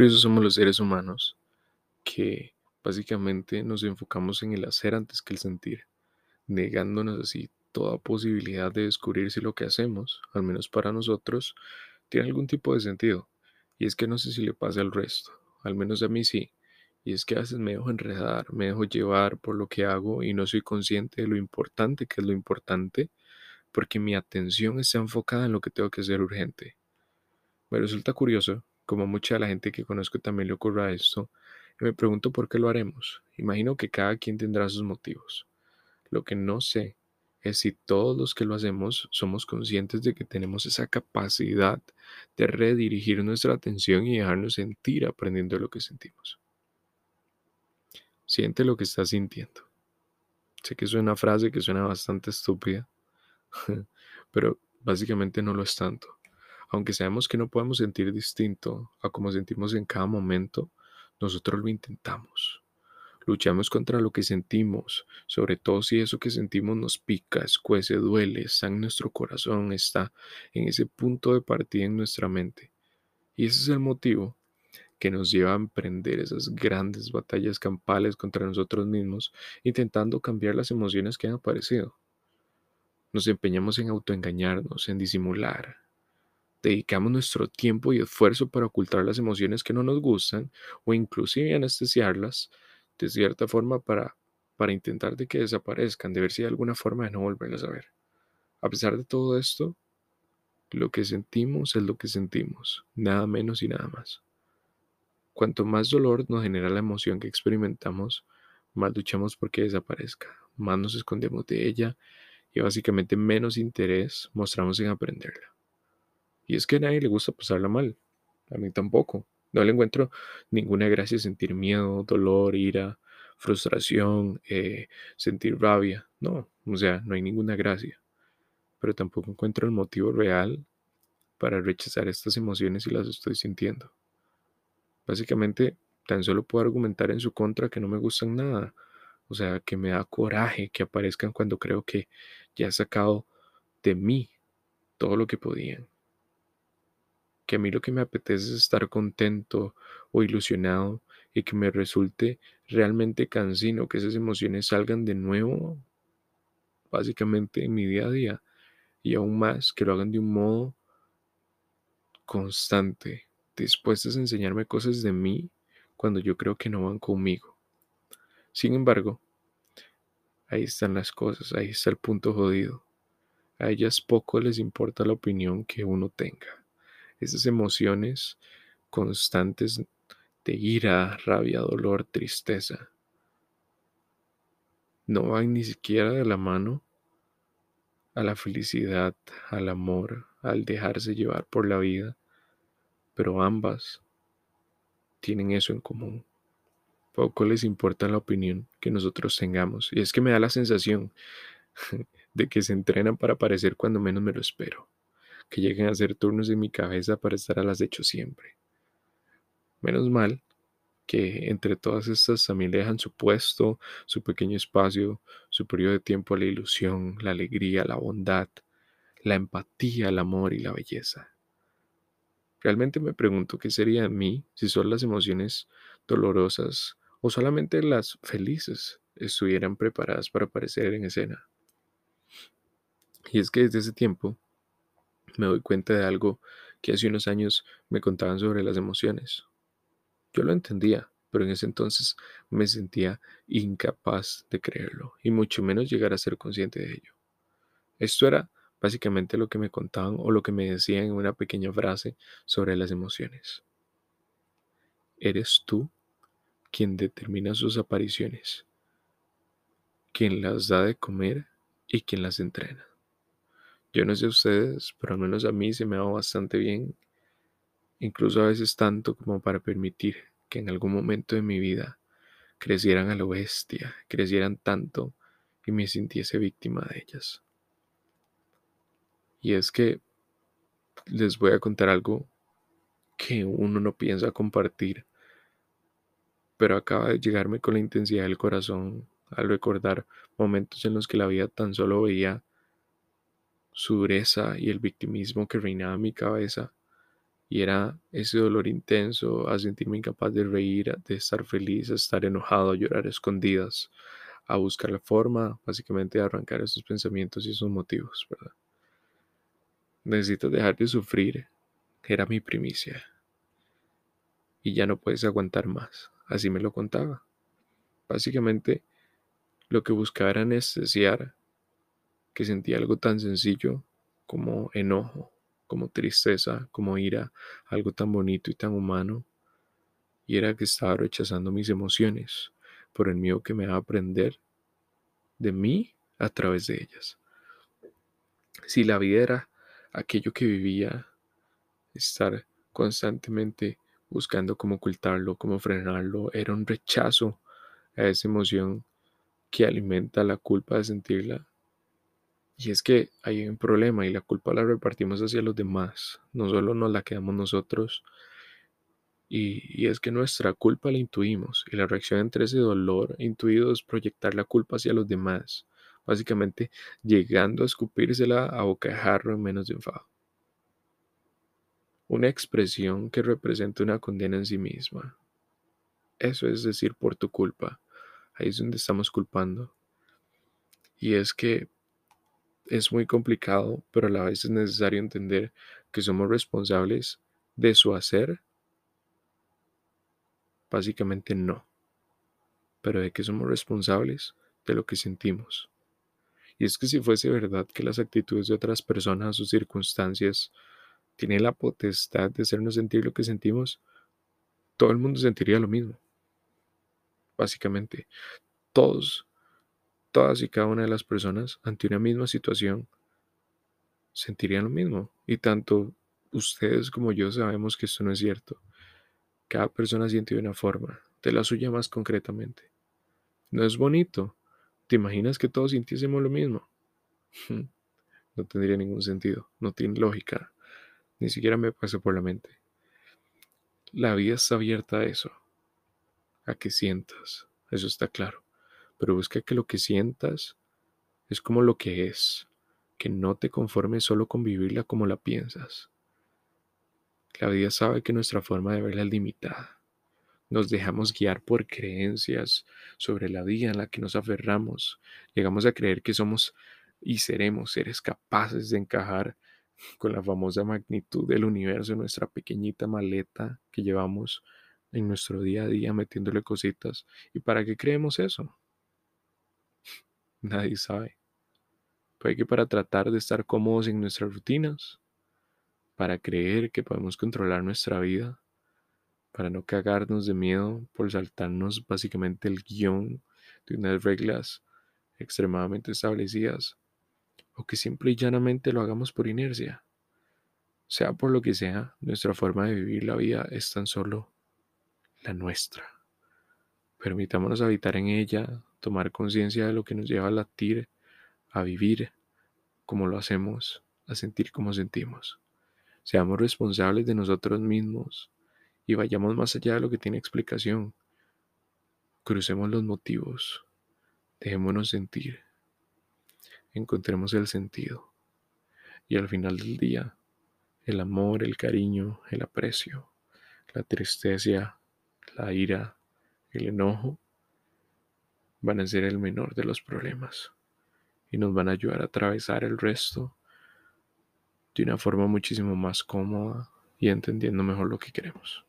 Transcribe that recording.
curiosos somos los seres humanos que básicamente nos enfocamos en el hacer antes que el sentir, negándonos así toda posibilidad de descubrir si lo que hacemos, al menos para nosotros, tiene algún tipo de sentido. Y es que no sé si le pasa al resto, al menos a mí sí. Y es que a veces me dejo enredar, me dejo llevar por lo que hago y no soy consciente de lo importante que es lo importante, porque mi atención está enfocada en lo que tengo que hacer urgente. Me resulta curioso, como mucha de la gente que conozco también le ocurra esto, y me pregunto por qué lo haremos. Imagino que cada quien tendrá sus motivos. Lo que no sé es si todos los que lo hacemos somos conscientes de que tenemos esa capacidad de redirigir nuestra atención y dejarnos sentir aprendiendo lo que sentimos. Siente lo que estás sintiendo. Sé que es una frase que suena bastante estúpida, pero básicamente no lo es tanto. Aunque sabemos que no podemos sentir distinto a como sentimos en cada momento, nosotros lo intentamos. Luchamos contra lo que sentimos, sobre todo si eso que sentimos nos pica, escuece, duele, está en nuestro corazón, está en ese punto de partida en nuestra mente. Y ese es el motivo que nos lleva a emprender esas grandes batallas campales contra nosotros mismos, intentando cambiar las emociones que han aparecido. Nos empeñamos en autoengañarnos, en disimular. Dedicamos nuestro tiempo y esfuerzo para ocultar las emociones que no nos gustan o inclusive anestesiarlas de cierta forma para, para intentar de que desaparezcan, de ver si hay alguna forma de no volverlas a ver. A pesar de todo esto, lo que sentimos es lo que sentimos, nada menos y nada más. Cuanto más dolor nos genera la emoción que experimentamos, más luchamos por que desaparezca, más nos escondemos de ella y básicamente menos interés mostramos en aprenderla. Y es que a nadie le gusta pasarla mal, a mí tampoco. No le encuentro ninguna gracia sentir miedo, dolor, ira, frustración, eh, sentir rabia. No, o sea, no hay ninguna gracia. Pero tampoco encuentro el motivo real para rechazar estas emociones y las estoy sintiendo. Básicamente, tan solo puedo argumentar en su contra que no me gustan nada. O sea, que me da coraje que aparezcan cuando creo que ya he sacado de mí todo lo que podían que a mí lo que me apetece es estar contento o ilusionado y que me resulte realmente cansino, que esas emociones salgan de nuevo, básicamente en mi día a día, y aún más que lo hagan de un modo constante, dispuestas a enseñarme cosas de mí cuando yo creo que no van conmigo. Sin embargo, ahí están las cosas, ahí está el punto jodido. A ellas poco les importa la opinión que uno tenga esas emociones constantes de ira, rabia, dolor, tristeza, no van ni siquiera de la mano a la felicidad, al amor, al dejarse llevar por la vida, pero ambas tienen eso en común. Poco les importa la opinión que nosotros tengamos, y es que me da la sensación de que se entrenan para aparecer cuando menos me lo espero que lleguen a hacer turnos en mi cabeza para estar a las hecho siempre. Menos mal que entre todas estas también dejan su puesto, su pequeño espacio, su periodo de tiempo a la ilusión, la alegría, la bondad, la empatía, el amor y la belleza. Realmente me pregunto qué sería de mí si solo las emociones dolorosas o solamente las felices estuvieran preparadas para aparecer en escena. Y es que desde ese tiempo me doy cuenta de algo que hace unos años me contaban sobre las emociones. Yo lo entendía, pero en ese entonces me sentía incapaz de creerlo y mucho menos llegar a ser consciente de ello. Esto era básicamente lo que me contaban o lo que me decían en una pequeña frase sobre las emociones. Eres tú quien determina sus apariciones, quien las da de comer y quien las entrena. Yo no sé ustedes, pero al menos a mí se me va bastante bien, incluso a veces tanto como para permitir que en algún momento de mi vida crecieran a lo bestia, crecieran tanto y me sintiese víctima de ellas. Y es que les voy a contar algo que uno no piensa compartir, pero acaba de llegarme con la intensidad del corazón al recordar momentos en los que la vida tan solo veía su dureza y el victimismo que reinaba en mi cabeza, Y era ese dolor intenso, a sentirme incapaz de reír, de estar feliz, a estar enojado, a llorar a escondidas, a buscar la forma, básicamente, de arrancar esos pensamientos y esos motivos, ¿verdad? Necesito dejar de sufrir, era mi primicia. Y ya no puedes aguantar más, así me lo contaba. Básicamente, lo que buscaba era anestesiar que sentía algo tan sencillo como enojo, como tristeza, como ira, algo tan bonito y tan humano, y era que estaba rechazando mis emociones por el miedo que me va a aprender de mí a través de ellas. Si la vida era aquello que vivía, estar constantemente buscando cómo ocultarlo, cómo frenarlo, era un rechazo a esa emoción que alimenta la culpa de sentirla y es que hay un problema y la culpa la repartimos hacia los demás, no solo nos la quedamos nosotros. Y, es que nuestra culpa la intuimos y la reacción entre ese dolor intuido es proyectar la culpa hacia los demás, básicamente llegando a escupírsela a bocajarro en menos de enfado. Una expresión que representa una condena en sí misma. Eso es decir, por tu culpa. Ahí es donde estamos culpando. Y es que es muy complicado, pero a la vez es necesario entender que somos responsables de su hacer. Básicamente no, pero de que somos responsables de lo que sentimos. Y es que si fuese verdad que las actitudes de otras personas o circunstancias tienen la potestad de hacernos sentir lo que sentimos, todo el mundo sentiría lo mismo. Básicamente, todos todas y cada una de las personas ante una misma situación sentirían lo mismo. Y tanto ustedes como yo sabemos que esto no es cierto. Cada persona siente de una forma, de la suya más concretamente. No es bonito. ¿Te imaginas que todos sintiésemos lo mismo? No tendría ningún sentido, no tiene lógica, ni siquiera me pasa por la mente. La vida está abierta a eso, a que sientas, eso está claro pero busca que lo que sientas es como lo que es, que no te conformes solo con vivirla como la piensas. La vida sabe que nuestra forma de verla es limitada. Nos dejamos guiar por creencias sobre la vida en la que nos aferramos. Llegamos a creer que somos y seremos seres capaces de encajar con la famosa magnitud del universo nuestra pequeñita maleta que llevamos en nuestro día a día metiéndole cositas. ¿Y para qué creemos eso? Nadie sabe. Puede que para tratar de estar cómodos en nuestras rutinas, para creer que podemos controlar nuestra vida, para no cagarnos de miedo por saltarnos básicamente el guion de unas reglas extremadamente establecidas, o que simple y llanamente lo hagamos por inercia. Sea por lo que sea, nuestra forma de vivir la vida es tan solo la nuestra. Permitámonos habitar en ella, tomar conciencia de lo que nos lleva a latir, a vivir como lo hacemos, a sentir como sentimos. Seamos responsables de nosotros mismos y vayamos más allá de lo que tiene explicación. Crucemos los motivos, dejémonos sentir, encontremos el sentido y al final del día el amor, el cariño, el aprecio, la tristeza, la ira, el enojo van a ser el menor de los problemas y nos van a ayudar a atravesar el resto de una forma muchísimo más cómoda y entendiendo mejor lo que queremos.